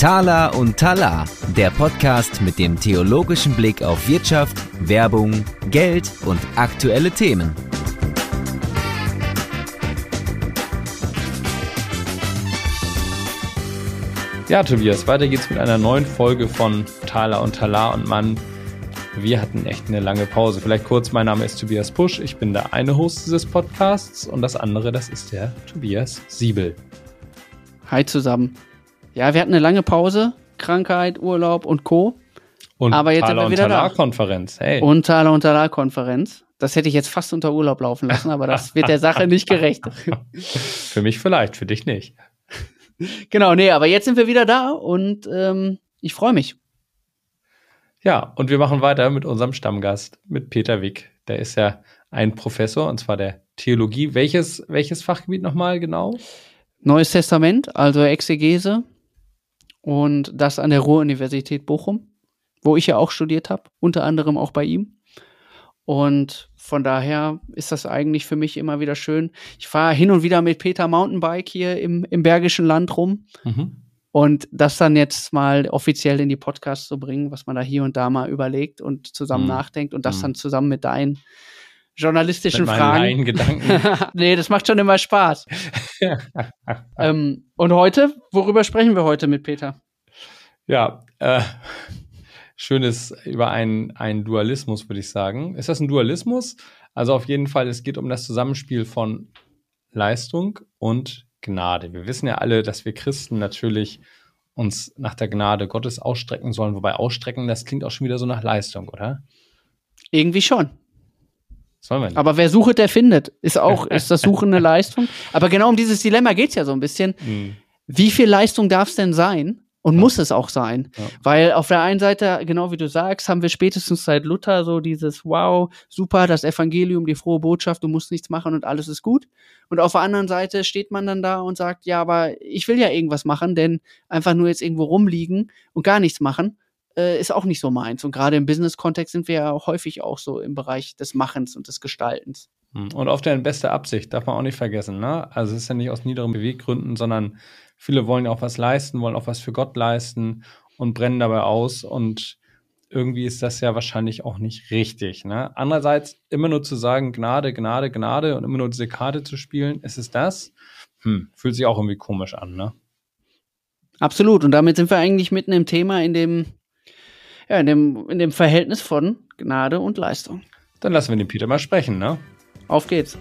Tala und Tala, der Podcast mit dem theologischen Blick auf Wirtschaft, Werbung, Geld und aktuelle Themen. Ja, Tobias, weiter geht's mit einer neuen Folge von Thala und Tala und Mann. Wir hatten echt eine lange Pause. Vielleicht kurz, mein Name ist Tobias Pusch. Ich bin der eine Host dieses Podcasts und das andere, das ist der Tobias Siebel. Hi zusammen. Ja, wir hatten eine lange Pause, Krankheit, Urlaub und Co. Und Aber jetzt Thaler sind wir wieder und da. Talar-Konferenz. Hey. Und Taler und Talar-Konferenz. Das hätte ich jetzt fast unter Urlaub laufen lassen, aber das wird der Sache nicht gerecht. für mich vielleicht, für dich nicht. genau, nee, aber jetzt sind wir wieder da und ähm, ich freue mich. Ja, und wir machen weiter mit unserem Stammgast, mit Peter Wick. Der ist ja ein Professor, und zwar der Theologie. Welches, welches Fachgebiet nochmal genau? Neues Testament, also Exegese und das an der Ruhr-Universität Bochum, wo ich ja auch studiert habe, unter anderem auch bei ihm. Und von daher ist das eigentlich für mich immer wieder schön. Ich fahre hin und wieder mit Peter Mountainbike hier im, im Bergischen Land rum. Mhm. Und das dann jetzt mal offiziell in die Podcasts zu bringen, was man da hier und da mal überlegt und zusammen Mhm. nachdenkt und das Mhm. dann zusammen mit deinen journalistischen Mit Fragen. Laiengedanken. nee, das macht schon immer Spaß. ähm, und heute, worüber sprechen wir heute mit Peter? Ja, äh, schönes über einen, einen Dualismus, würde ich sagen. Ist das ein Dualismus? Also auf jeden Fall, es geht um das Zusammenspiel von Leistung und Gnade. Wir wissen ja alle, dass wir Christen natürlich uns nach der Gnade Gottes ausstrecken sollen, wobei ausstrecken, das klingt auch schon wieder so nach Leistung, oder? Irgendwie schon. Sollen wir nicht? Aber wer sucht, der findet. Ist auch, ist das Suchen eine Leistung? Aber genau um dieses Dilemma geht's ja so ein bisschen. Hm, Wie viel Leistung darf es denn sein? Und Ja. muss es auch sein? Ja. Weil auf der einen Seite, genau wie du sagst, haben wir spätestens seit Luther so dieses Wow, super, das Evangelium, die frohe Botschaft, du musst nichts machen und alles ist gut. Und auf der anderen Seite steht man dann da und sagt, ja, aber ich will ja irgendwas machen, denn einfach nur jetzt irgendwo rumliegen und gar nichts machen, äh, ist auch nicht so meins. Und gerade im Business-Kontext sind wir ja häufig auch so im Bereich des Machens und des Gestaltens. Hm. Und auf deine beste Absicht, darf man auch nicht vergessen, ne? Also es ist ja nicht aus niederen Beweggründen, sondern viele wollen ja auch was leisten, wollen auch was für Gott leisten und brennen dabei aus und irgendwie ist das ja wahrscheinlich auch nicht richtig. Ne? Andererseits immer nur zu sagen, Gnade, Gnade, Gnade und immer nur diese Karte zu spielen, ist es das? Hm, fühlt sich auch irgendwie komisch an, ne? Absolut. Und damit sind wir eigentlich mitten im Thema, in dem, ja, in dem, in dem Verhältnis von Gnade und Leistung. Dann lassen wir den Peter mal sprechen, ne? Auf geht's.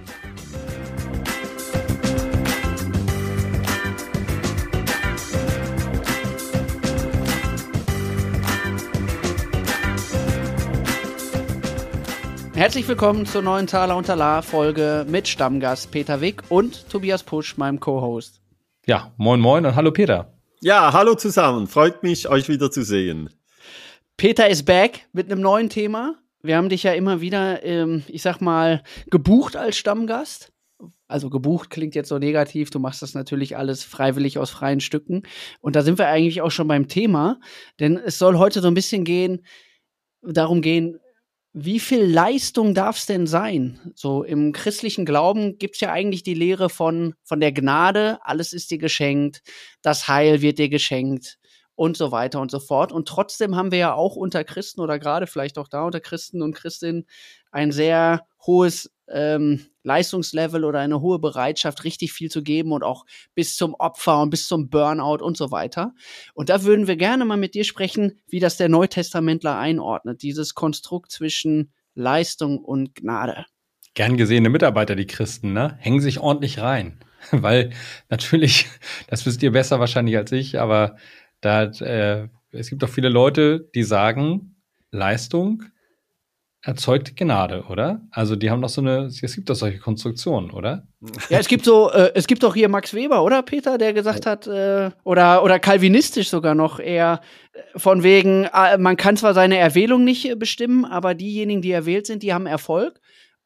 Herzlich willkommen zur neuen Taler und Talar Folge mit Stammgast Peter Wick und Tobias Pusch, meinem Co-Host. Ja, moin moin und hallo Peter. Ja, hallo zusammen. Freut mich, euch wieder zu sehen. Peter ist back mit einem neuen Thema. Wir haben dich ja immer wieder, ähm, ich sag mal, gebucht als Stammgast. Also gebucht klingt jetzt so negativ. Du machst das natürlich alles freiwillig aus freien Stücken. Und da sind wir eigentlich auch schon beim Thema. Denn es soll heute so ein bisschen gehen, darum gehen, wie viel Leistung darf es denn sein? So im christlichen Glauben gibt es ja eigentlich die Lehre von, von der Gnade, alles ist dir geschenkt, das Heil wird dir geschenkt und so weiter und so fort. Und trotzdem haben wir ja auch unter Christen oder gerade vielleicht auch da unter Christen und Christinnen ein sehr hohes ähm, Leistungslevel oder eine hohe Bereitschaft, richtig viel zu geben und auch bis zum Opfer und bis zum Burnout und so weiter. Und da würden wir gerne mal mit dir sprechen, wie das der Neutestamentler einordnet, dieses Konstrukt zwischen Leistung und Gnade. Gern gesehene Mitarbeiter, die Christen, ne? Hängen sich ordentlich rein. Weil natürlich, das wisst ihr besser wahrscheinlich als ich, aber da, äh, es gibt doch viele Leute, die sagen, Leistung erzeugt Gnade, oder? Also die haben doch so eine, es gibt doch solche Konstruktionen, oder? Ja, es gibt so, äh, es gibt doch hier Max Weber, oder Peter, der gesagt hat, äh, oder oder kalvinistisch sogar noch eher äh, von wegen, äh, man kann zwar seine Erwählung nicht äh, bestimmen, aber diejenigen, die erwählt sind, die haben Erfolg.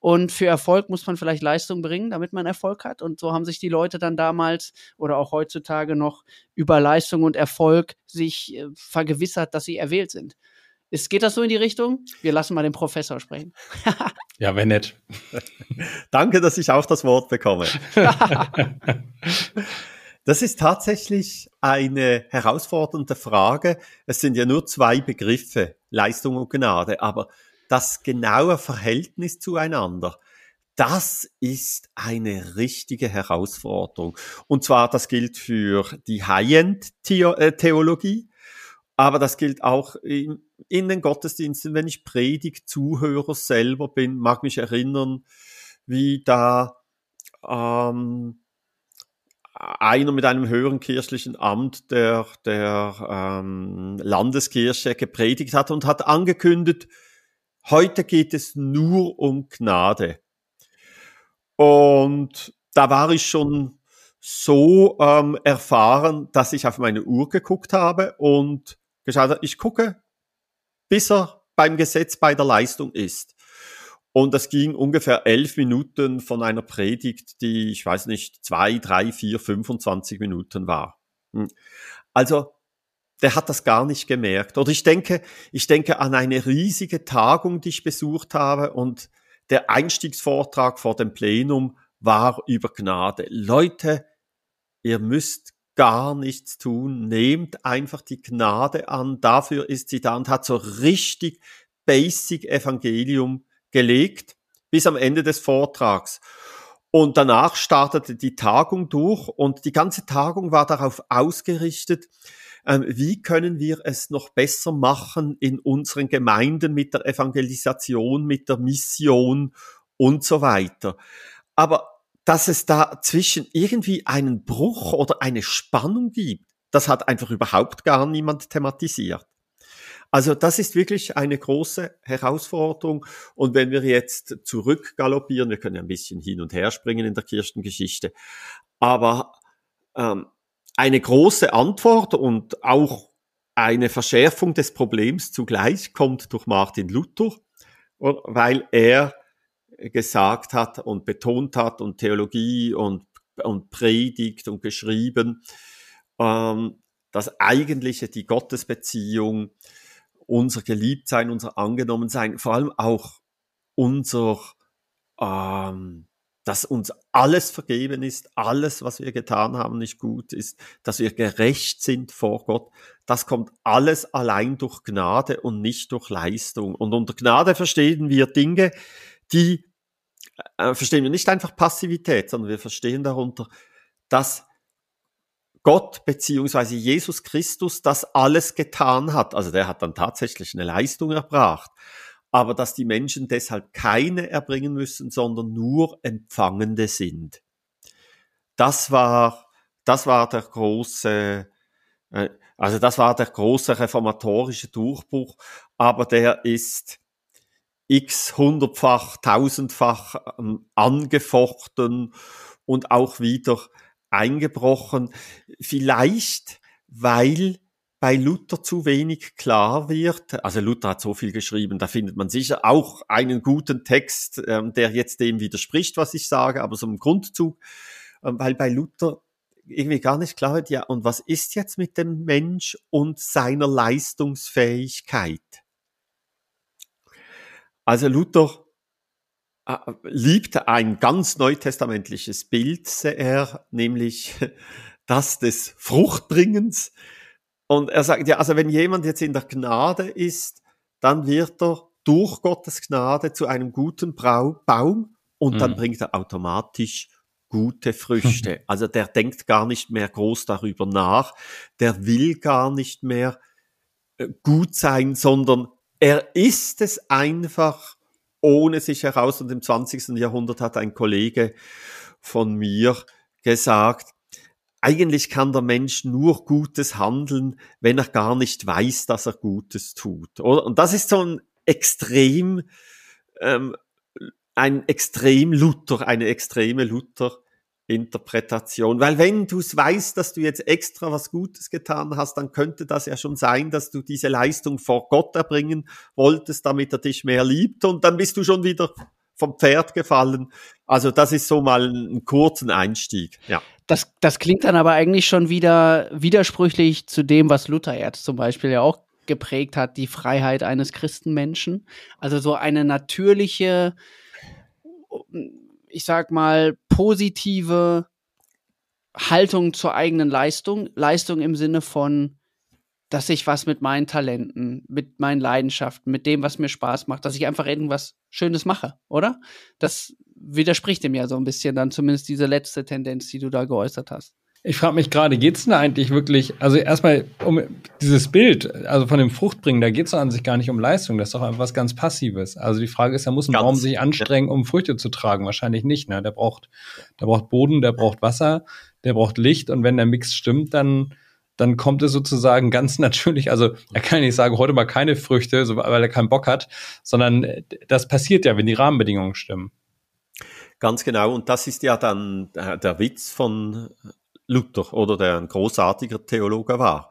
Und für Erfolg muss man vielleicht Leistung bringen, damit man Erfolg hat. Und so haben sich die Leute dann damals oder auch heutzutage noch über Leistung und Erfolg sich äh, vergewissert, dass sie erwählt sind. Ist, geht das so in die Richtung? Wir lassen mal den Professor sprechen. ja, wenn nett. Danke, dass ich auch das Wort bekomme. das ist tatsächlich eine herausfordernde Frage. Es sind ja nur zwei Begriffe, Leistung und Gnade, aber das genaue Verhältnis zueinander, das ist eine richtige Herausforderung. Und zwar, das gilt für die High-End-Theologie, aber das gilt auch in, in den Gottesdiensten, wenn ich Predigt Zuhörer selber bin, mag mich erinnern, wie da ähm, einer mit einem höheren kirchlichen Amt der, der ähm, Landeskirche gepredigt hat und hat angekündigt, heute geht es nur um Gnade. Und da war ich schon so ähm, erfahren, dass ich auf meine Uhr geguckt habe und geschaut habe, ich gucke, bis er beim Gesetz bei der Leistung ist. Und das ging ungefähr elf Minuten von einer Predigt, die, ich weiß nicht, zwei, drei, vier, 25 Minuten war. Hm. Also, der hat das gar nicht gemerkt. Oder ich denke, ich denke an eine riesige Tagung, die ich besucht habe und der Einstiegsvortrag vor dem Plenum war über Gnade. Leute, ihr müsst gar nichts tun, nehmt einfach die Gnade an, dafür ist sie da und hat so richtig basic Evangelium gelegt bis am Ende des Vortrags. Und danach startete die Tagung durch und die ganze Tagung war darauf ausgerichtet, wie können wir es noch besser machen in unseren Gemeinden mit der Evangelisation, mit der Mission und so weiter. Aber dass es da zwischen irgendwie einen Bruch oder eine Spannung gibt, das hat einfach überhaupt gar niemand thematisiert. Also das ist wirklich eine große Herausforderung. Und wenn wir jetzt zurückgaloppieren, wir können ja ein bisschen hin und her springen in der Kirchengeschichte, aber ähm, eine große Antwort und auch eine Verschärfung des Problems zugleich kommt durch Martin Luther, weil er gesagt hat und betont hat und Theologie und, und predigt und geschrieben, ähm, dass eigentlich die Gottesbeziehung, unser Geliebtsein, unser Angenommensein, vor allem auch unser ähm, dass uns alles vergeben ist, alles, was wir getan haben, nicht gut ist, dass wir gerecht sind vor Gott, das kommt alles allein durch Gnade und nicht durch Leistung. Und unter Gnade verstehen wir Dinge, die äh, verstehen wir nicht einfach Passivität, sondern wir verstehen darunter, dass Gott beziehungsweise Jesus Christus das alles getan hat. Also der hat dann tatsächlich eine Leistung erbracht aber dass die Menschen deshalb keine erbringen müssen, sondern nur Empfangende sind. Das war, das war der große, äh, also das war der große reformatorische Durchbruch, aber der ist x hundertfach, tausendfach ähm, angefochten und auch wieder eingebrochen. Vielleicht, weil bei Luther zu wenig klar wird. Also Luther hat so viel geschrieben, da findet man sicher auch einen guten Text, ähm, der jetzt dem widerspricht, was ich sage, aber so im Grundzug, ähm, weil bei Luther irgendwie gar nicht klar wird, ja, und was ist jetzt mit dem Mensch und seiner Leistungsfähigkeit? Also Luther äh, liebte ein ganz neutestamentliches Bild sehr, nämlich das des Fruchtbringens. Und er sagt, ja, also wenn jemand jetzt in der Gnade ist, dann wird er durch Gottes Gnade zu einem guten Baum und mhm. dann bringt er automatisch gute Früchte. Also der denkt gar nicht mehr groß darüber nach, der will gar nicht mehr äh, gut sein, sondern er ist es einfach ohne sich heraus. Und im 20. Jahrhundert hat ein Kollege von mir gesagt, eigentlich kann der Mensch nur Gutes handeln, wenn er gar nicht weiß, dass er Gutes tut. Oder? Und das ist so ein extrem, ähm, ein extrem Luther, eine extreme Luther Interpretation. Weil wenn du es weißt, dass du jetzt extra was Gutes getan hast, dann könnte das ja schon sein, dass du diese Leistung vor Gott erbringen wolltest, damit er dich mehr liebt und dann bist du schon wieder vom Pferd gefallen. Also das ist so mal ein kurzen Einstieg. Ja. Das, das klingt dann aber eigentlich schon wieder widersprüchlich zu dem, was Luther jetzt zum Beispiel ja auch geprägt hat, die Freiheit eines Christenmenschen. Also so eine natürliche, ich sag mal, positive Haltung zur eigenen Leistung. Leistung im Sinne von, dass ich was mit meinen Talenten, mit meinen Leidenschaften, mit dem, was mir Spaß macht, dass ich einfach irgendwas Schönes mache, oder? Das widerspricht dem ja so ein bisschen dann zumindest diese letzte Tendenz, die du da geäußert hast. Ich frage mich gerade, geht es denn eigentlich wirklich, also erstmal um dieses Bild, also von dem Fruchtbringen, da geht es an sich gar nicht um Leistung, das ist doch einfach was ganz Passives. Also die Frage ist, da muss ein ganz, Baum sich anstrengen, um Früchte zu tragen? Wahrscheinlich nicht, ne? Der braucht, der braucht Boden, der braucht Wasser, der braucht Licht und wenn der Mix stimmt, dann, dann kommt es sozusagen ganz natürlich, also er kann nicht sagen, heute mal keine Früchte, weil er keinen Bock hat, sondern das passiert ja, wenn die Rahmenbedingungen stimmen. Ganz genau. Und das ist ja dann der Witz von Luther oder der ein großartiger Theologe war.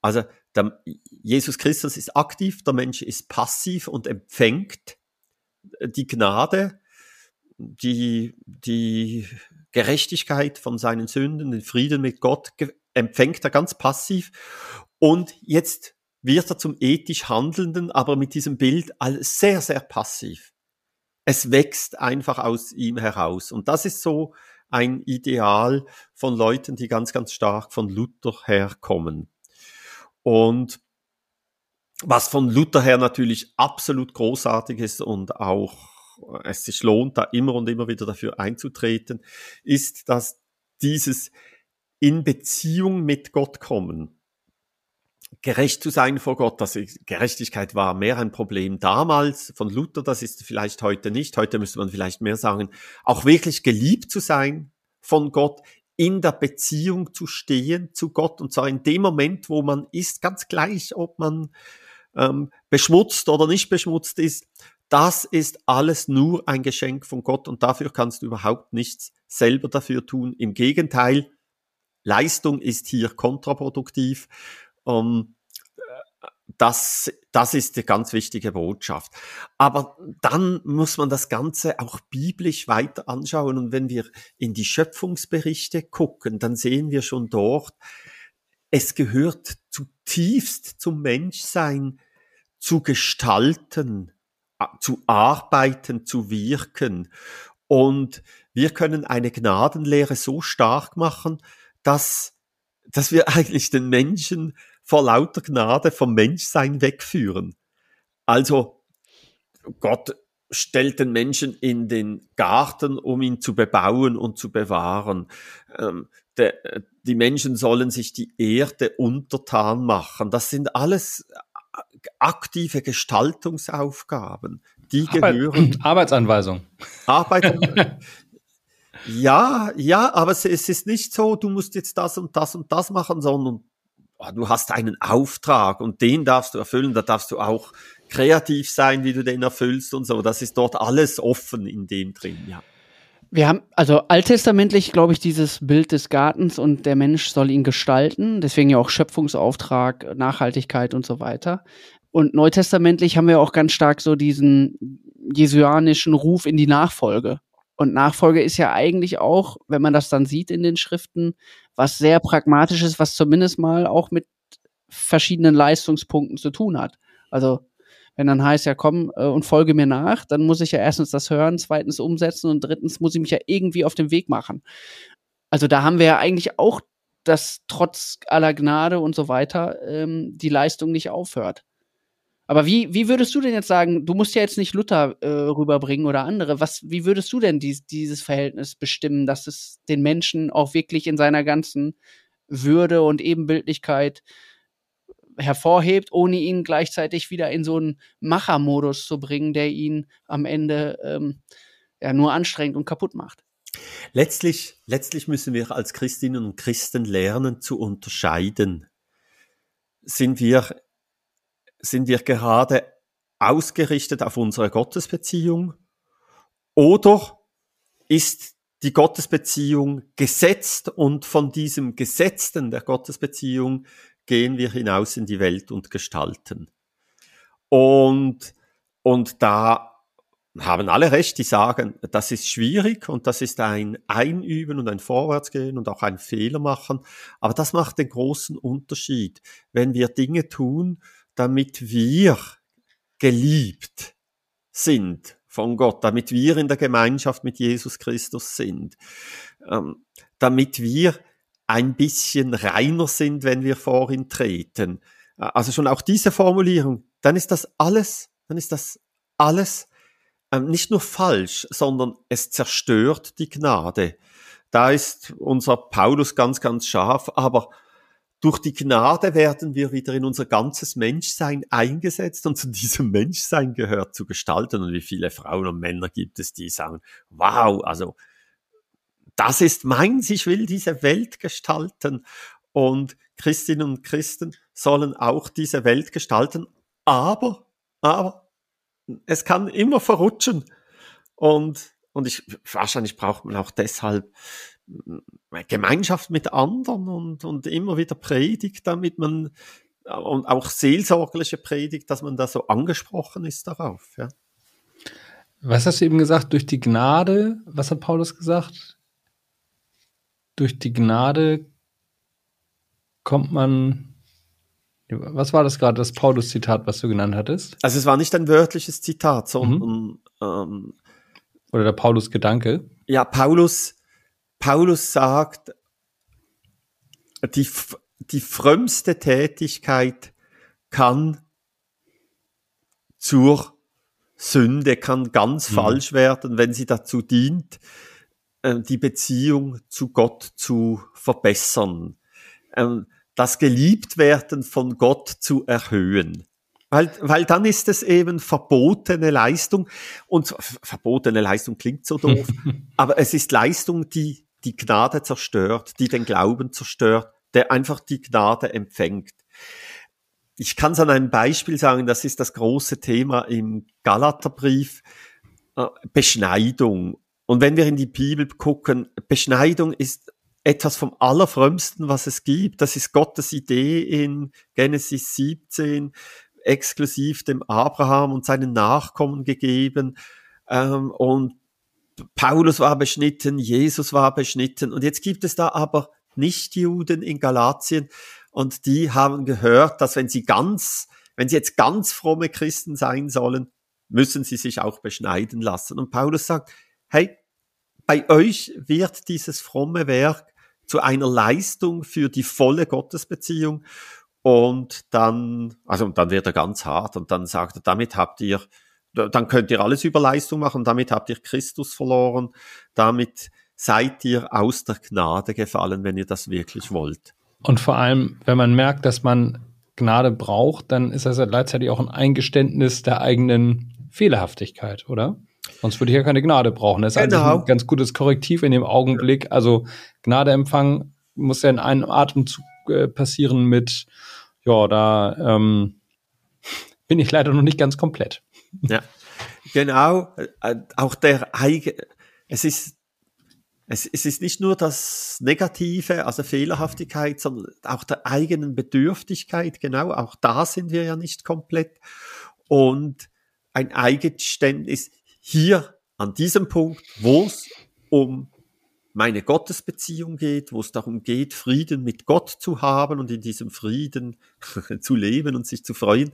Also der, Jesus Christus ist aktiv, der Mensch ist passiv und empfängt die Gnade, die, die Gerechtigkeit von seinen Sünden, den Frieden mit Gott empfängt er ganz passiv. Und jetzt wird er zum ethisch Handelnden, aber mit diesem Bild sehr, sehr passiv. Es wächst einfach aus ihm heraus. Und das ist so ein Ideal von Leuten, die ganz, ganz stark von Luther herkommen. Und was von Luther her natürlich absolut großartig ist und auch es sich lohnt, da immer und immer wieder dafür einzutreten, ist, dass dieses in Beziehung mit Gott kommen, gerecht zu sein vor Gott, dass Gerechtigkeit war mehr ein Problem damals von Luther, das ist vielleicht heute nicht. Heute müsste man vielleicht mehr sagen, auch wirklich geliebt zu sein von Gott, in der Beziehung zu stehen zu Gott und zwar in dem Moment, wo man ist, ganz gleich, ob man ähm, beschmutzt oder nicht beschmutzt ist. Das ist alles nur ein Geschenk von Gott und dafür kannst du überhaupt nichts selber dafür tun. Im Gegenteil, Leistung ist hier kontraproduktiv um, ähm, das, das ist die ganz wichtige Botschaft. Aber dann muss man das Ganze auch biblisch weiter anschauen. Und wenn wir in die Schöpfungsberichte gucken, dann sehen wir schon dort, es gehört zutiefst zum Menschsein zu gestalten, zu arbeiten, zu wirken. Und wir können eine Gnadenlehre so stark machen, dass, dass wir eigentlich den Menschen vor lauter Gnade vom Menschsein wegführen. Also Gott stellt den Menschen in den Garten, um ihn zu bebauen und zu bewahren. Ähm, der, die Menschen sollen sich die Erde untertan machen. Das sind alles aktive Gestaltungsaufgaben. Die Arbeit, gehören. Arbeitsanweisung. Arbeit, ja, ja, aber es, es ist nicht so, du musst jetzt das und das und das machen, sondern du hast einen Auftrag und den darfst du erfüllen, da darfst du auch kreativ sein, wie du den erfüllst und so. Das ist dort alles offen in dem drin, ja. Wir haben also alttestamentlich, glaube ich, dieses Bild des Gartens und der Mensch soll ihn gestalten. Deswegen ja auch Schöpfungsauftrag, Nachhaltigkeit und so weiter. Und neutestamentlich haben wir auch ganz stark so diesen jesuanischen Ruf in die Nachfolge. Und Nachfolge ist ja eigentlich auch, wenn man das dann sieht in den Schriften, was sehr pragmatisches, was zumindest mal auch mit verschiedenen Leistungspunkten zu tun hat. Also wenn dann heißt, ja komm äh, und folge mir nach, dann muss ich ja erstens das hören, zweitens umsetzen und drittens muss ich mich ja irgendwie auf den Weg machen. Also da haben wir ja eigentlich auch, dass trotz aller Gnade und so weiter ähm, die Leistung nicht aufhört. Aber wie, wie würdest du denn jetzt sagen, du musst ja jetzt nicht Luther äh, rüberbringen oder andere, was, wie würdest du denn dies, dieses Verhältnis bestimmen, dass es den Menschen auch wirklich in seiner ganzen Würde und Ebenbildlichkeit hervorhebt, ohne ihn gleichzeitig wieder in so einen Machermodus zu bringen, der ihn am Ende ähm, ja nur anstrengt und kaputt macht? Letztlich, letztlich müssen wir als Christinnen und Christen lernen zu unterscheiden. Sind wir sind wir gerade ausgerichtet auf unsere Gottesbeziehung oder ist die Gottesbeziehung gesetzt und von diesem Gesetzten der Gottesbeziehung gehen wir hinaus in die Welt und gestalten. Und, und da haben alle recht, die sagen, das ist schwierig und das ist ein Einüben und ein Vorwärtsgehen und auch ein Fehler machen. Aber das macht den großen Unterschied, wenn wir Dinge tun, damit wir geliebt sind von Gott, damit wir in der Gemeinschaft mit Jesus Christus sind, ähm, damit wir ein bisschen reiner sind, wenn wir vor ihn treten. Also schon auch diese Formulierung, dann ist das alles, dann ist das alles ähm, nicht nur falsch, sondern es zerstört die Gnade. Da ist unser Paulus ganz, ganz scharf, aber durch die Gnade werden wir wieder in unser ganzes Menschsein eingesetzt und zu diesem Menschsein gehört zu gestalten. Und wie viele Frauen und Männer gibt es, die sagen, wow, also das ist meins, ich will diese Welt gestalten. Und Christinnen und Christen sollen auch diese Welt gestalten, aber, aber, es kann immer verrutschen. Und, und ich, wahrscheinlich braucht man auch deshalb Gemeinschaft mit anderen und, und immer wieder Predigt, damit man und auch seelsorgliche Predigt, dass man da so angesprochen ist darauf. Ja. Was hast du eben gesagt? Durch die Gnade, was hat Paulus gesagt? Durch die Gnade kommt man. Was war das gerade, das Paulus-Zitat, was du genannt hattest? Also es war nicht ein wörtliches Zitat, sondern mhm. ähm, oder der Paulus-Gedanke. Ja, Paulus Paulus sagt, die, die frömmste Tätigkeit kann zur Sünde, kann ganz mhm. falsch werden, wenn sie dazu dient, äh, die Beziehung zu Gott zu verbessern, ähm, das Geliebtwerden von Gott zu erhöhen. Weil, weil dann ist es eben verbotene Leistung und verbotene Leistung klingt so doof, aber es ist Leistung, die die Gnade zerstört, die den Glauben zerstört, der einfach die Gnade empfängt. Ich kann es an einem Beispiel sagen, das ist das große Thema im Galaterbrief, äh, Beschneidung. Und wenn wir in die Bibel gucken, Beschneidung ist etwas vom Allerfrömmsten, was es gibt. Das ist Gottes Idee in Genesis 17, exklusiv dem Abraham und seinen Nachkommen gegeben. Ähm, und Paulus war beschnitten, Jesus war beschnitten. Und jetzt gibt es da aber Nichtjuden in Galatien. Und die haben gehört, dass wenn sie ganz, wenn sie jetzt ganz fromme Christen sein sollen, müssen sie sich auch beschneiden lassen. Und Paulus sagt, hey, bei euch wird dieses fromme Werk zu einer Leistung für die volle Gottesbeziehung. Und dann, also dann wird er ganz hart. Und dann sagt er, damit habt ihr dann könnt ihr alles über Leistung machen, damit habt ihr Christus verloren, damit seid ihr aus der Gnade gefallen, wenn ihr das wirklich wollt. Und vor allem, wenn man merkt, dass man Gnade braucht, dann ist das ja gleichzeitig auch ein Eingeständnis der eigenen Fehlerhaftigkeit, oder? Sonst würde ich ja keine Gnade brauchen. Das ist genau. ein ganz gutes Korrektiv in dem Augenblick. Also Gnade empfangen muss ja in einem Atemzug äh, passieren mit, ja, da ähm, bin ich leider noch nicht ganz komplett. Ja, genau. Äh, auch der eigene, es ist, es, es ist nicht nur das Negative, also Fehlerhaftigkeit, sondern auch der eigenen Bedürftigkeit, genau, auch da sind wir ja nicht komplett. Und ein Eingeständnis hier an diesem Punkt, wo es um meine Gottesbeziehung geht, wo es darum geht, Frieden mit Gott zu haben und in diesem Frieden zu leben und sich zu freuen,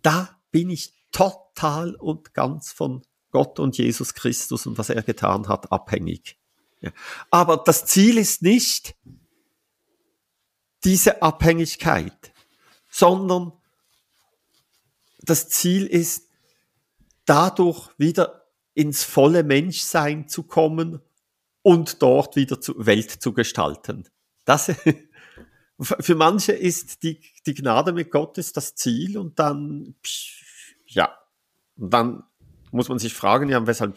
da bin ich total und ganz von Gott und Jesus Christus und was er getan hat, abhängig. Ja. Aber das Ziel ist nicht diese Abhängigkeit, sondern das Ziel ist, dadurch wieder ins volle Menschsein zu kommen und dort wieder zur Welt zu gestalten. Das, für manche ist die, die Gnade mit Gott ist das Ziel und dann psch, ja, dann muss man sich fragen, ja, weshalb,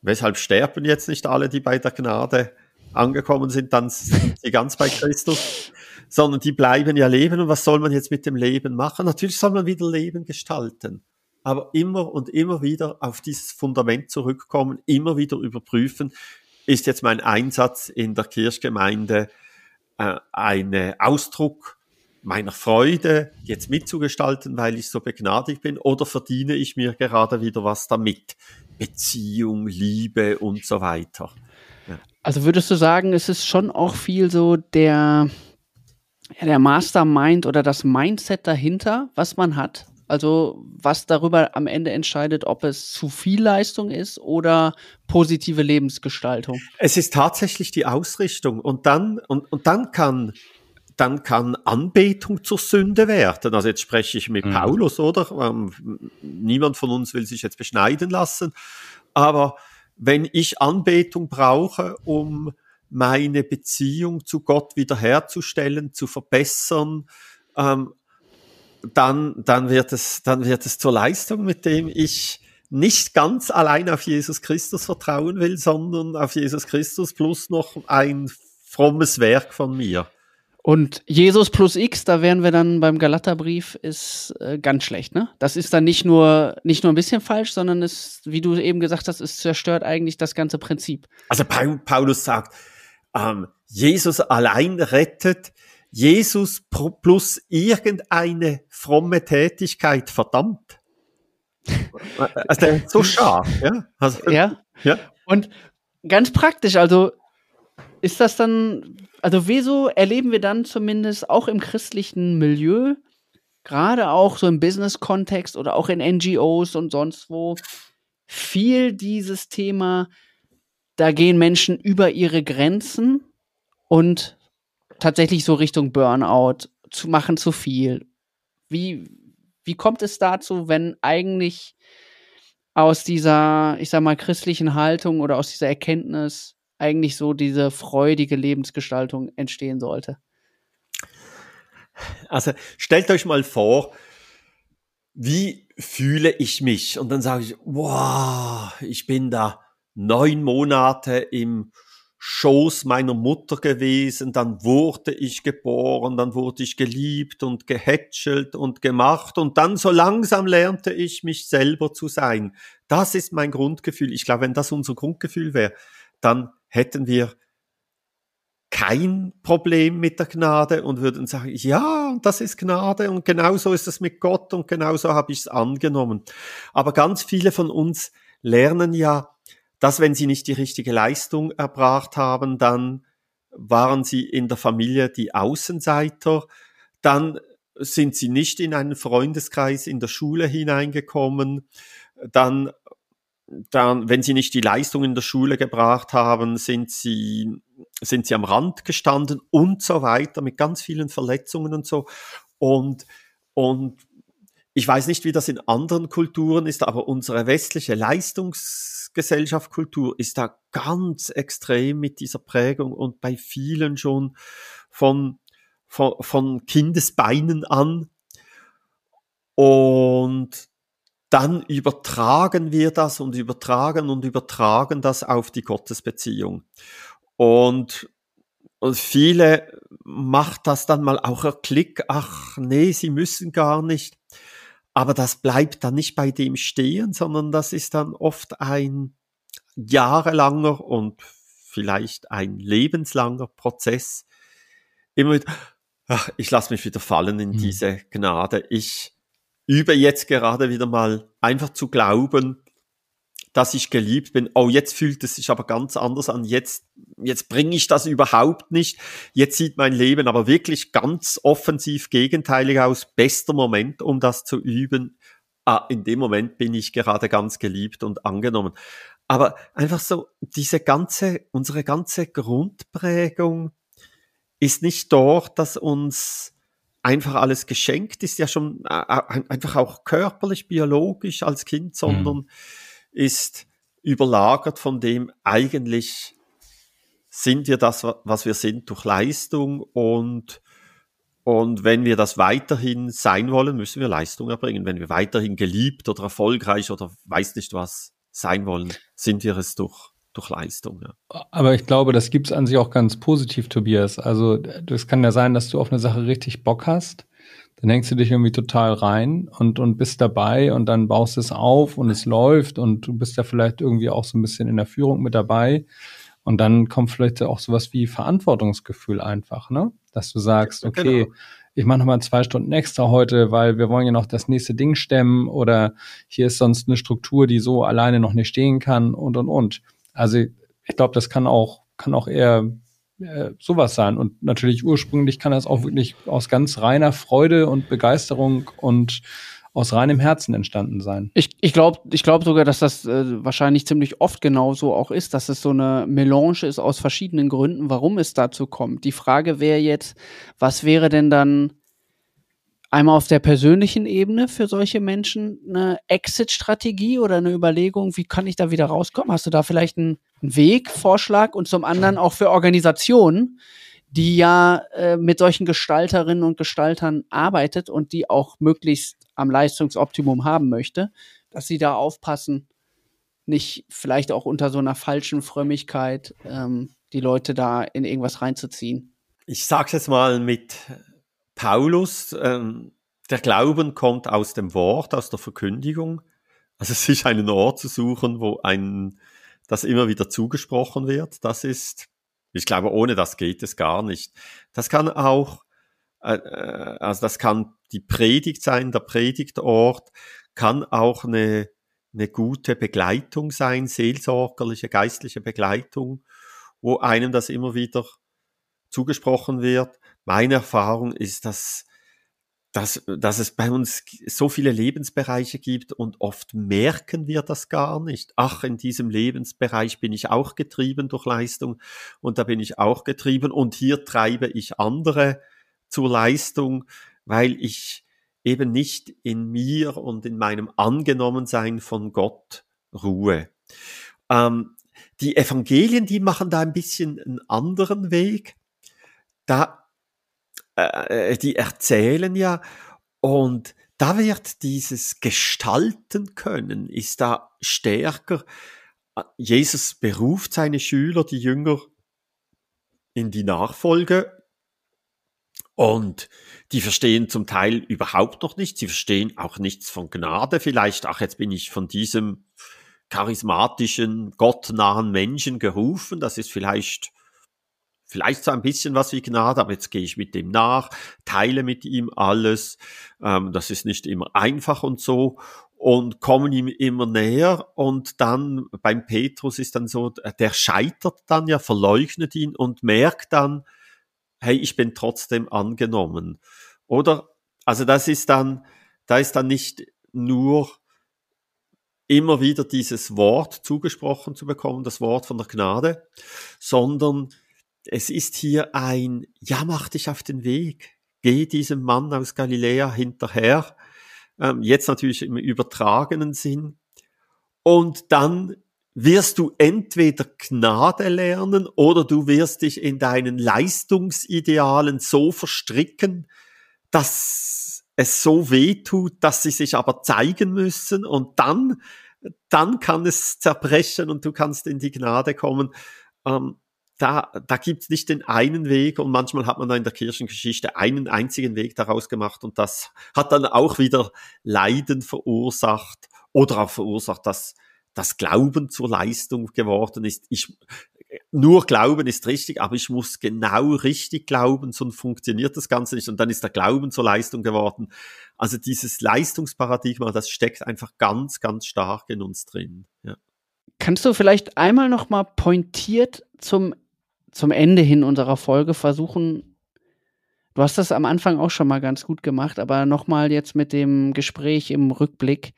weshalb sterben jetzt nicht alle, die bei der Gnade angekommen sind, dann sind sie ganz bei Christus, sondern die bleiben ja leben. Und was soll man jetzt mit dem Leben machen? Natürlich soll man wieder Leben gestalten, aber immer und immer wieder auf dieses Fundament zurückkommen, immer wieder überprüfen, ist jetzt mein Einsatz in der Kirchgemeinde äh, ein Ausdruck meiner Freude jetzt mitzugestalten, weil ich so begnadigt bin, oder verdiene ich mir gerade wieder was damit? Beziehung, Liebe und so weiter. Ja. Also würdest du sagen, es ist schon auch viel so der, der Mastermind oder das Mindset dahinter, was man hat. Also was darüber am Ende entscheidet, ob es zu viel Leistung ist oder positive Lebensgestaltung. Es ist tatsächlich die Ausrichtung und dann und, und dann kann dann kann Anbetung zur Sünde werden. Also jetzt spreche ich mit mhm. Paulus, oder? Ähm, niemand von uns will sich jetzt beschneiden lassen. Aber wenn ich Anbetung brauche, um meine Beziehung zu Gott wiederherzustellen, zu verbessern, ähm, dann, dann, wird es, dann wird es zur Leistung, mit dem ich nicht ganz allein auf Jesus Christus vertrauen will, sondern auf Jesus Christus plus noch ein frommes Werk von mir. Und Jesus plus X, da wären wir dann beim Galaterbrief, ist äh, ganz schlecht, ne? Das ist dann nicht nur, nicht nur ein bisschen falsch, sondern es, wie du eben gesagt hast, es zerstört eigentlich das ganze Prinzip. Also Paulus sagt, ähm, Jesus allein rettet, Jesus plus irgendeine fromme Tätigkeit, verdammt. Also der ist so scharf, ja? Also, ja. ja. Und ganz praktisch, also ist das dann, also wieso erleben wir dann zumindest auch im christlichen Milieu, gerade auch so im Business-Kontext oder auch in NGOs und sonst wo, viel dieses Thema, da gehen Menschen über ihre Grenzen und tatsächlich so Richtung Burnout, zu machen zu viel. Wie, wie kommt es dazu, wenn eigentlich aus dieser, ich sag mal, christlichen Haltung oder aus dieser Erkenntnis eigentlich so diese freudige Lebensgestaltung entstehen sollte? Also stellt euch mal vor, wie fühle ich mich? Und dann sage ich, wow, ich bin da neun Monate im Schoß meiner Mutter gewesen, dann wurde ich geboren, dann wurde ich geliebt und gehätschelt und gemacht und dann so langsam lernte ich mich selber zu sein. Das ist mein Grundgefühl. Ich glaube, wenn das unser Grundgefühl wäre, dann hätten wir kein Problem mit der Gnade und würden sagen, ja, das ist Gnade und genauso ist es mit Gott und genauso habe ich es angenommen. Aber ganz viele von uns lernen ja, dass wenn sie nicht die richtige Leistung erbracht haben, dann waren sie in der Familie die Außenseiter, dann sind sie nicht in einen Freundeskreis in der Schule hineingekommen, dann dann, wenn sie nicht die Leistung in der Schule gebracht haben, sind sie, sind sie am Rand gestanden und so weiter mit ganz vielen Verletzungen und so. Und, und ich weiß nicht, wie das in anderen Kulturen ist, aber unsere westliche Leistungsgesellschaft, Kultur ist da ganz extrem mit dieser Prägung und bei vielen schon von, von, von Kindesbeinen an. Und dann übertragen wir das und übertragen und übertragen das auf die Gottesbeziehung. Und, und viele macht das dann mal auch ein Klick, ach nee, sie müssen gar nicht. Aber das bleibt dann nicht bei dem stehen, sondern das ist dann oft ein jahrelanger und vielleicht ein lebenslanger Prozess. Immer wieder, ach, ich lasse mich wieder fallen in mhm. diese Gnade. Ich übe jetzt gerade wieder mal einfach zu glauben, dass ich geliebt bin. Oh, jetzt fühlt es sich aber ganz anders an. Jetzt, jetzt bringe ich das überhaupt nicht. Jetzt sieht mein Leben aber wirklich ganz offensiv gegenteilig aus. Bester Moment, um das zu üben. Ah, in dem Moment bin ich gerade ganz geliebt und angenommen. Aber einfach so, diese ganze, unsere ganze Grundprägung ist nicht dort, dass uns einfach alles geschenkt ist, ja schon äh, äh einfach auch körperlich, biologisch als Kind, sondern mhm. ist überlagert von dem eigentlich sind wir das, was wir sind, durch Leistung und und wenn wir das weiterhin sein wollen, müssen wir Leistung erbringen. Wenn wir weiterhin geliebt oder erfolgreich oder weiß nicht was sein wollen, sind wir es durch durch Leistung. Ja. Aber ich glaube, das gibt es an sich auch ganz positiv, Tobias. Also das kann ja sein, dass du auf eine Sache richtig Bock hast. Dann hängst du dich irgendwie total rein und, und bist dabei und dann baust es auf und es läuft und du bist ja vielleicht irgendwie auch so ein bisschen in der Führung mit dabei. Und dann kommt vielleicht auch sowas wie Verantwortungsgefühl einfach, ne? Dass du sagst, okay, genau. ich mache nochmal zwei Stunden extra heute, weil wir wollen ja noch das nächste Ding stemmen oder hier ist sonst eine Struktur, die so alleine noch nicht stehen kann und und und. Also ich glaube, das kann auch, kann auch eher äh, sowas sein. Und natürlich ursprünglich kann das auch wirklich aus ganz reiner Freude und Begeisterung und aus reinem Herzen entstanden sein. Ich, ich glaube ich glaub sogar, dass das äh, wahrscheinlich ziemlich oft genauso auch ist, dass es so eine Melange ist aus verschiedenen Gründen, warum es dazu kommt. Die Frage wäre jetzt, was wäre denn dann einmal auf der persönlichen Ebene für solche Menschen eine Exit-Strategie oder eine Überlegung, wie kann ich da wieder rauskommen? Hast du da vielleicht einen, Weg, Vorschlag und zum anderen auch für Organisationen, die ja äh, mit solchen Gestalterinnen und Gestaltern arbeitet und die auch möglichst am Leistungsoptimum haben möchte, dass sie da aufpassen, nicht vielleicht auch unter so einer falschen Frömmigkeit ähm, die Leute da in irgendwas reinzuziehen. Ich sag's jetzt mal mit Paulus, ähm, der Glauben kommt aus dem Wort, aus der Verkündigung. Also sich einen Ort zu suchen, wo ein das immer wieder zugesprochen wird, das ist ich glaube, ohne das geht es gar nicht. Das kann auch, äh, äh, also das kann die Predigt sein, der Predigtort, kann auch eine, eine gute Begleitung sein, seelsorgerliche, geistliche Begleitung, wo einem das immer wieder zugesprochen wird. Meine Erfahrung ist, dass dass, dass es bei uns so viele Lebensbereiche gibt und oft merken wir das gar nicht. Ach, in diesem Lebensbereich bin ich auch getrieben durch Leistung und da bin ich auch getrieben und hier treibe ich andere zur Leistung, weil ich eben nicht in mir und in meinem Angenommensein von Gott ruhe. Ähm, die Evangelien, die machen da ein bisschen einen anderen Weg. Da äh, die erzählen ja und da wird dieses Gestalten können, ist da stärker. Jesus beruft seine Schüler, die Jünger, in die Nachfolge und die verstehen zum Teil überhaupt noch nichts. Sie verstehen auch nichts von Gnade. Vielleicht, ach, jetzt bin ich von diesem charismatischen, gottnahen Menschen gerufen. Das ist vielleicht vielleicht so ein bisschen was wie Gnade, aber jetzt gehe ich mit dem nach, teile mit ihm alles. Ähm, das ist nicht immer einfach und so und kommen ihm immer näher und dann beim Petrus ist dann so, der scheitert dann ja, verleugnet ihn und merkt dann, hey, ich bin trotzdem angenommen. Oder? Also das ist dann, da ist dann nicht nur immer wieder dieses Wort zugesprochen zu bekommen, das Wort von der Gnade, sondern es ist hier ein, ja, mach dich auf den Weg, geh diesem Mann aus Galiläa hinterher, ähm, jetzt natürlich im übertragenen Sinn, und dann wirst du entweder Gnade lernen oder du wirst dich in deinen Leistungsidealen so verstricken, dass es so weh tut, dass sie sich aber zeigen müssen. Und dann, dann kann es zerbrechen und du kannst in die Gnade kommen. Ähm, da, da gibt es nicht den einen Weg und manchmal hat man da in der Kirchengeschichte einen einzigen Weg daraus gemacht und das hat dann auch wieder Leiden verursacht oder auch verursacht, dass das Glauben zur Leistung geworden ist. Ich, nur Glauben ist richtig, aber ich muss genau richtig glauben, sonst funktioniert das Ganze nicht. Und dann ist der Glauben zur Leistung geworden. Also dieses Leistungsparadigma, das steckt einfach ganz, ganz stark in uns drin. Ja. Kannst du vielleicht einmal noch mal pointiert zum zum Ende hin unserer Folge versuchen, du hast das am Anfang auch schon mal ganz gut gemacht, aber nochmal jetzt mit dem Gespräch im Rückblick,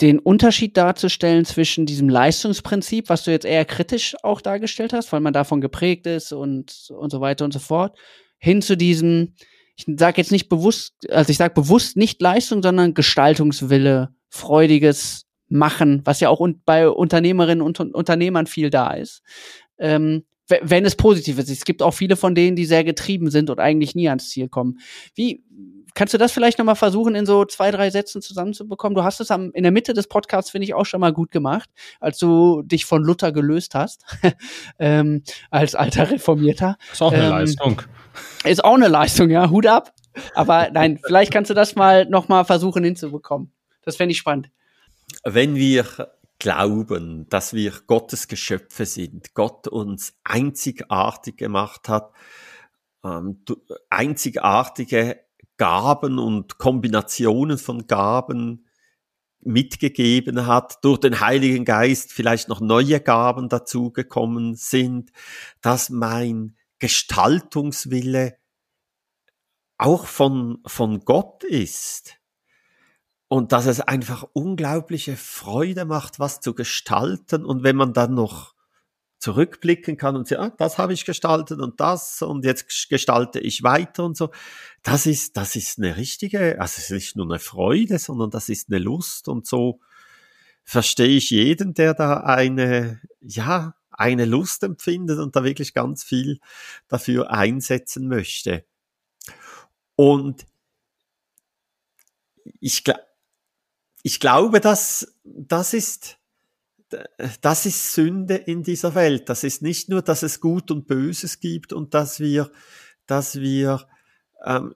den Unterschied darzustellen zwischen diesem Leistungsprinzip, was du jetzt eher kritisch auch dargestellt hast, weil man davon geprägt ist und, und so weiter und so fort, hin zu diesem, ich sage jetzt nicht bewusst, also ich sage bewusst nicht Leistung, sondern Gestaltungswille, freudiges Machen, was ja auch bei Unternehmerinnen und Unternehmern viel da ist ähm, wenn es positiv ist. Es gibt auch viele von denen, die sehr getrieben sind und eigentlich nie ans Ziel kommen. Wie kannst du das vielleicht noch mal versuchen, in so zwei, drei Sätzen zusammenzubekommen? Du hast es am, in der Mitte des Podcasts, finde ich, auch schon mal gut gemacht, als du dich von Luther gelöst hast, ähm, als alter Reformierter. Ist auch eine ähm, Leistung. Ist auch eine Leistung, ja, Hut ab. Aber nein, vielleicht kannst du das mal noch mal versuchen hinzubekommen. Das fände ich spannend. Wenn wir glauben, dass wir Gottes Geschöpfe sind, Gott uns einzigartig gemacht hat, ähm, einzigartige Gaben und Kombinationen von Gaben mitgegeben hat, durch den Heiligen Geist vielleicht noch neue Gaben dazugekommen sind, dass mein Gestaltungswille auch von, von Gott ist. Und dass es einfach unglaubliche Freude macht, was zu gestalten. Und wenn man dann noch zurückblicken kann und sagen, ah, das habe ich gestaltet und das und jetzt gestalte ich weiter und so. Das ist, das ist eine richtige, also es ist nicht nur eine Freude, sondern das ist eine Lust und so verstehe ich jeden, der da eine, ja, eine Lust empfindet und da wirklich ganz viel dafür einsetzen möchte. Und ich, ich glaube, dass das ist, das ist Sünde in dieser Welt. Das ist nicht nur, dass es Gut und Böses gibt und dass wir, dass wir ähm,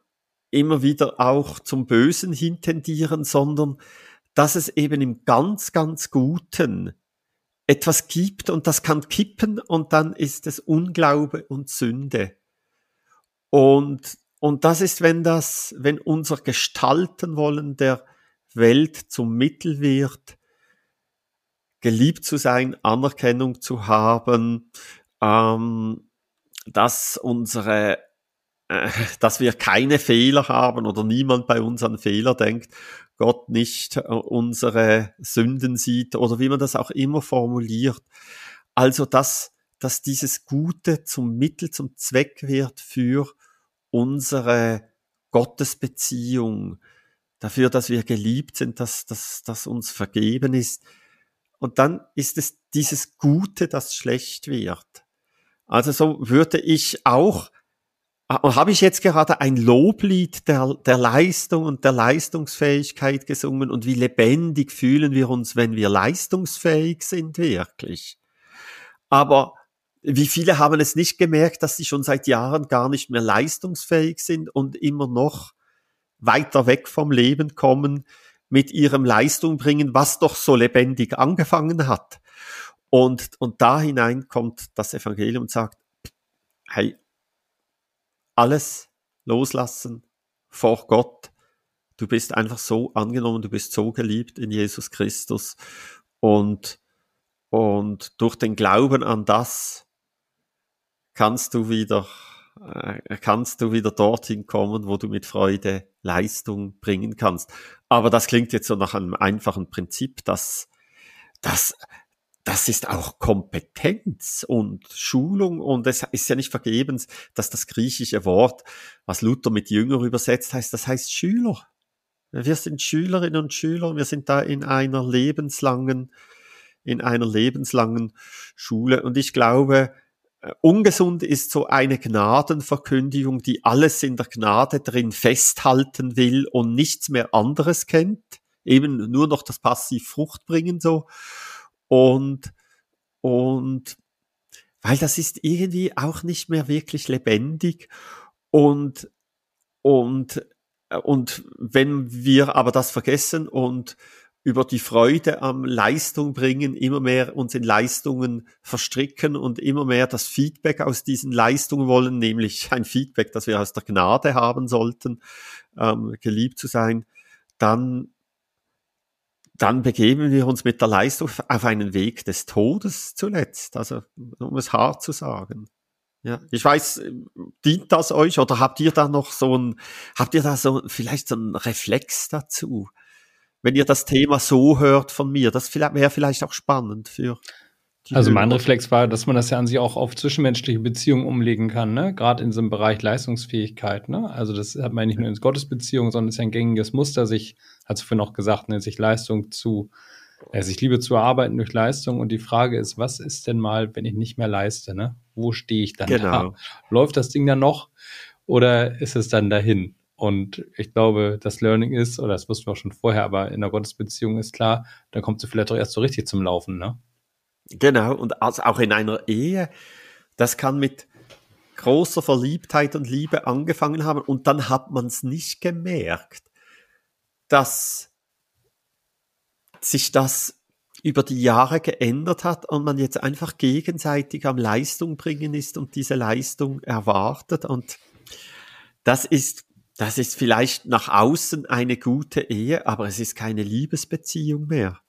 immer wieder auch zum Bösen hintendieren, sondern dass es eben im ganz, ganz Guten etwas gibt und das kann kippen und dann ist es Unglaube und Sünde. Und, und das ist, wenn das, wenn unser Gestalten wollen der Welt zum Mittel wird, geliebt zu sein, Anerkennung zu haben, ähm, dass unsere, äh, dass wir keine Fehler haben oder niemand bei uns an Fehler denkt, Gott nicht äh, unsere Sünden sieht oder wie man das auch immer formuliert. Also, dass, dass dieses Gute zum Mittel, zum Zweck wird für unsere Gottesbeziehung, dafür, dass wir geliebt sind, dass, dass, dass uns vergeben ist. Und dann ist es dieses Gute, das schlecht wird. Also so würde ich auch, äh, habe ich jetzt gerade ein Loblied der, der Leistung und der Leistungsfähigkeit gesungen und wie lebendig fühlen wir uns, wenn wir leistungsfähig sind, wirklich. Aber wie viele haben es nicht gemerkt, dass sie schon seit Jahren gar nicht mehr leistungsfähig sind und immer noch weiter weg vom Leben kommen, mit ihrem Leistung bringen, was doch so lebendig angefangen hat. Und, und da hinein kommt das Evangelium und sagt, hey, alles loslassen vor Gott. Du bist einfach so angenommen, du bist so geliebt in Jesus Christus. Und, und durch den Glauben an das kannst du wieder äh, kannst du wieder dorthin kommen, wo du mit Freude Leistung bringen kannst. Aber das klingt jetzt so nach einem einfachen Prinzip, dass das das ist auch Kompetenz und Schulung und es ist ja nicht vergebens, dass das griechische Wort, was Luther mit Jünger übersetzt heißt, das heißt Schüler. Wir sind Schülerinnen und Schüler, wir sind da in einer lebenslangen, in einer lebenslangen Schule und ich glaube, ungesund ist so eine Gnadenverkündigung, die alles in der Gnade drin festhalten will und nichts mehr anderes kennt. Eben nur noch das passiv Frucht bringen so. Und, und, weil das ist irgendwie auch nicht mehr wirklich lebendig und, und, und wenn wir aber das vergessen und über die Freude am Leistung bringen, immer mehr uns in Leistungen verstricken und immer mehr das Feedback aus diesen Leistungen wollen, nämlich ein Feedback, das wir aus der Gnade haben sollten, ähm, geliebt zu sein, dann, dann begeben wir uns mit der Leistung auf einen Weg des Todes zuletzt, also um es hart zu sagen. Ja, ich weiß, dient das euch oder habt ihr da noch so ein, habt ihr da so vielleicht so einen Reflex dazu? Wenn ihr das Thema so hört von mir. Das wäre vielleicht auch spannend für. Also mein Reflex war, dass man das ja an sich auch auf zwischenmenschliche Beziehungen umlegen kann, ne? Gerade in so einem Bereich Leistungsfähigkeit, ne? Also das hat man nicht nur in Gottesbeziehungen, sondern ist ja ein gängiges Muster, sich, hast du vorhin auch gesagt, ne, sich Leistung zu, äh, sich Liebe zu erarbeiten durch Leistung. Und die Frage ist, was ist denn mal, wenn ich nicht mehr leiste, ne? Wo stehe ich dann genau. da? Läuft das Ding dann noch oder ist es dann dahin? Und ich glaube, das Learning ist, oder das wussten wir auch schon vorher, aber in der Gottesbeziehung ist klar, dann kommt sie vielleicht auch erst so richtig zum Laufen, ne? Genau, und also auch in einer Ehe, das kann mit großer Verliebtheit und Liebe angefangen haben und dann hat man es nicht gemerkt, dass sich das über die Jahre geändert hat und man jetzt einfach gegenseitig am Leistung bringen ist und diese Leistung erwartet und das ist das ist vielleicht nach außen eine gute Ehe, aber es ist keine Liebesbeziehung mehr.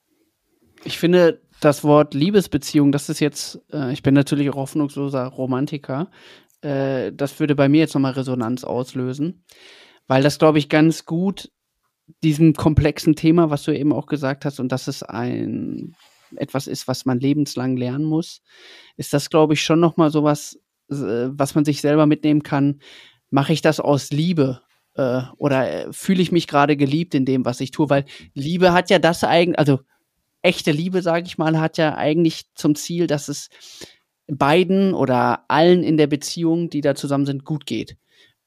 Ich finde, das Wort Liebesbeziehung, das ist jetzt, äh, ich bin natürlich auch hoffnungsloser Romantiker, äh, das würde bei mir jetzt nochmal Resonanz auslösen, weil das, glaube ich, ganz gut diesem komplexen Thema, was du eben auch gesagt hast, und dass es ein etwas ist, was man lebenslang lernen muss, ist das, glaube ich, schon nochmal so was, äh, was man sich selber mitnehmen kann. Mache ich das aus Liebe? Äh, oder äh, fühle ich mich gerade geliebt in dem, was ich tue? Weil Liebe hat ja das eigentlich, also echte Liebe, sage ich mal, hat ja eigentlich zum Ziel, dass es beiden oder allen in der Beziehung, die da zusammen sind, gut geht.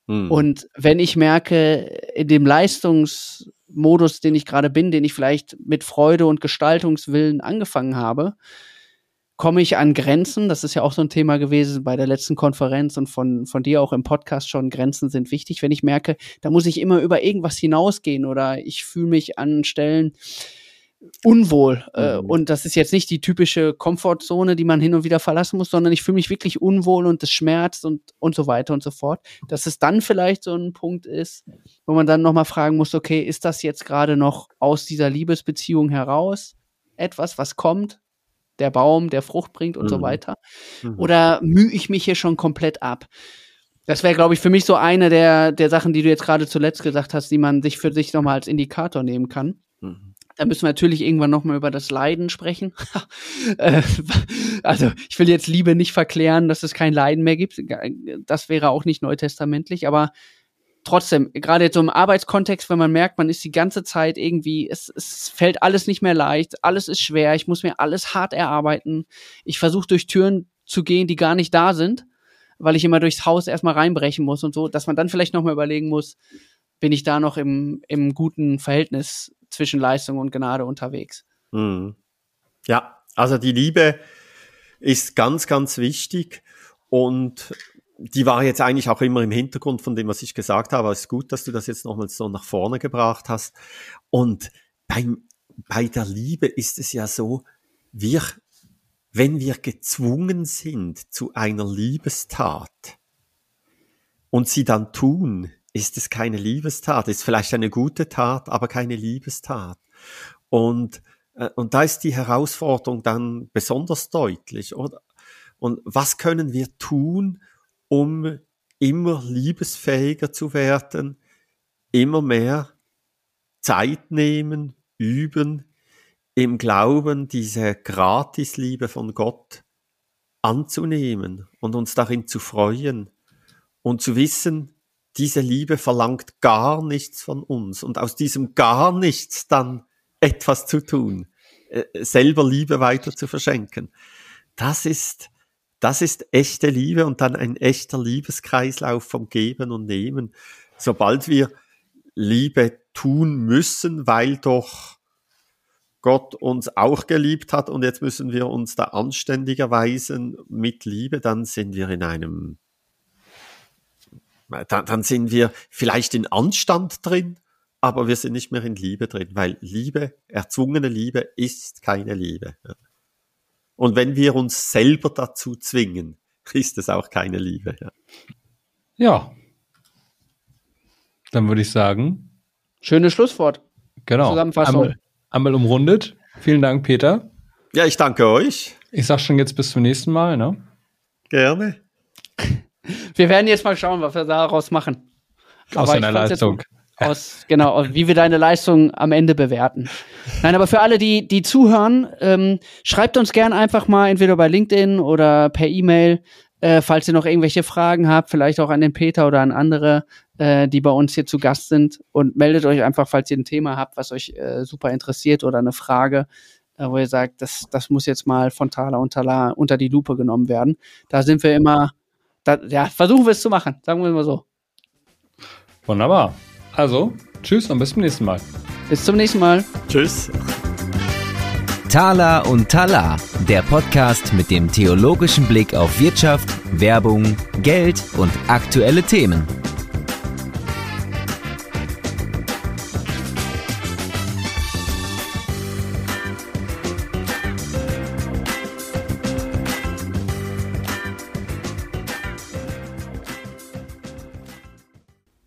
Hm. Und wenn ich merke, in dem Leistungsmodus, den ich gerade bin, den ich vielleicht mit Freude und Gestaltungswillen angefangen habe, komme ich an Grenzen. Das ist ja auch so ein Thema gewesen bei der letzten Konferenz und von, von dir auch im Podcast schon. Grenzen sind wichtig. Wenn ich merke, da muss ich immer über irgendwas hinausgehen oder ich fühle mich an Stellen, unwohl. Äh, mhm. und das ist jetzt nicht die typische Komfortzone, die man hin und wieder verlassen muss, sondern ich fühle mich wirklich unwohl und es schmerzt und, und so weiter und so fort. Dass es dann vielleicht so ein Punkt ist, wo man dann nochmal fragen muss, okay, ist das jetzt gerade noch aus dieser Liebesbeziehung heraus etwas, was kommt? Der Baum, der Frucht bringt und mhm. so weiter. Mhm. Oder mühe ich mich hier schon komplett ab? Das wäre, glaube ich, für mich so eine der, der Sachen, die du jetzt gerade zuletzt gesagt hast, die man sich für sich nochmal als Indikator nehmen kann. Mhm. Da müssen wir natürlich irgendwann nochmal über das Leiden sprechen. Äh, also ich will jetzt Liebe nicht verklären, dass es kein Leiden mehr gibt. Das wäre auch nicht neutestamentlich, aber trotzdem, gerade jetzt so im Arbeitskontext, wenn man merkt, man ist die ganze Zeit irgendwie, es, es fällt alles nicht mehr leicht, alles ist schwer, ich muss mir alles hart erarbeiten. Ich versuche durch Türen zu gehen, die gar nicht da sind, weil ich immer durchs Haus erstmal reinbrechen muss und so, dass man dann vielleicht nochmal überlegen muss, bin ich da noch im, im guten Verhältnis zwischen Leistung und Gnade unterwegs. Mhm. Ja, also die Liebe ist ganz, ganz wichtig und die war jetzt eigentlich auch immer im Hintergrund von dem, was ich gesagt habe. Es ist gut, dass du das jetzt nochmals so nach vorne gebracht hast. Und beim, bei der Liebe ist es ja so, wir, wenn wir gezwungen sind zu einer Liebestat und sie dann tun, ist es keine Liebestat, ist vielleicht eine gute Tat, aber keine Liebestat. Und, äh, und da ist die Herausforderung dann besonders deutlich. Oder? Und was können wir tun, um immer liebesfähiger zu werden, immer mehr Zeit nehmen, üben, im Glauben diese Gratisliebe von Gott anzunehmen und uns darin zu freuen und zu wissen, diese Liebe verlangt gar nichts von uns und aus diesem gar nichts dann etwas zu tun, äh, selber Liebe weiter zu verschenken. Das ist, das ist echte Liebe und dann ein echter Liebeskreislauf vom Geben und Nehmen. Sobald wir Liebe tun müssen, weil doch Gott uns auch geliebt hat und jetzt müssen wir uns da anständigerweise mit Liebe, dann sind wir in einem dann sind wir vielleicht in Anstand drin, aber wir sind nicht mehr in Liebe drin, weil Liebe, erzwungene Liebe ist keine Liebe. Und wenn wir uns selber dazu zwingen, ist es auch keine Liebe. Ja. ja. Dann würde ich sagen. Schönes Schlusswort. Genau. Zusammenfassung. Einmal, einmal umrundet. Vielen Dank, Peter. Ja, ich danke euch. Ich sag schon jetzt bis zum nächsten Mal, ne? Gerne. Wir werden jetzt mal schauen, was wir daraus machen. Aus deiner Leistung. Aus, genau, wie wir deine Leistung am Ende bewerten. Nein, aber für alle, die, die zuhören, ähm, schreibt uns gern einfach mal entweder bei LinkedIn oder per E-Mail, äh, falls ihr noch irgendwelche Fragen habt, vielleicht auch an den Peter oder an andere, äh, die bei uns hier zu Gast sind und meldet euch einfach, falls ihr ein Thema habt, was euch äh, super interessiert oder eine Frage, äh, wo ihr sagt, das, das muss jetzt mal von Thaler und Thaler unter die Lupe genommen werden. Da sind wir immer da, ja, versuchen wir es zu machen, sagen wir mal so. Wunderbar. Also, tschüss und bis zum nächsten Mal. Bis zum nächsten Mal. Tschüss. Tala und Tala, der Podcast mit dem theologischen Blick auf Wirtschaft, Werbung, Geld und aktuelle Themen.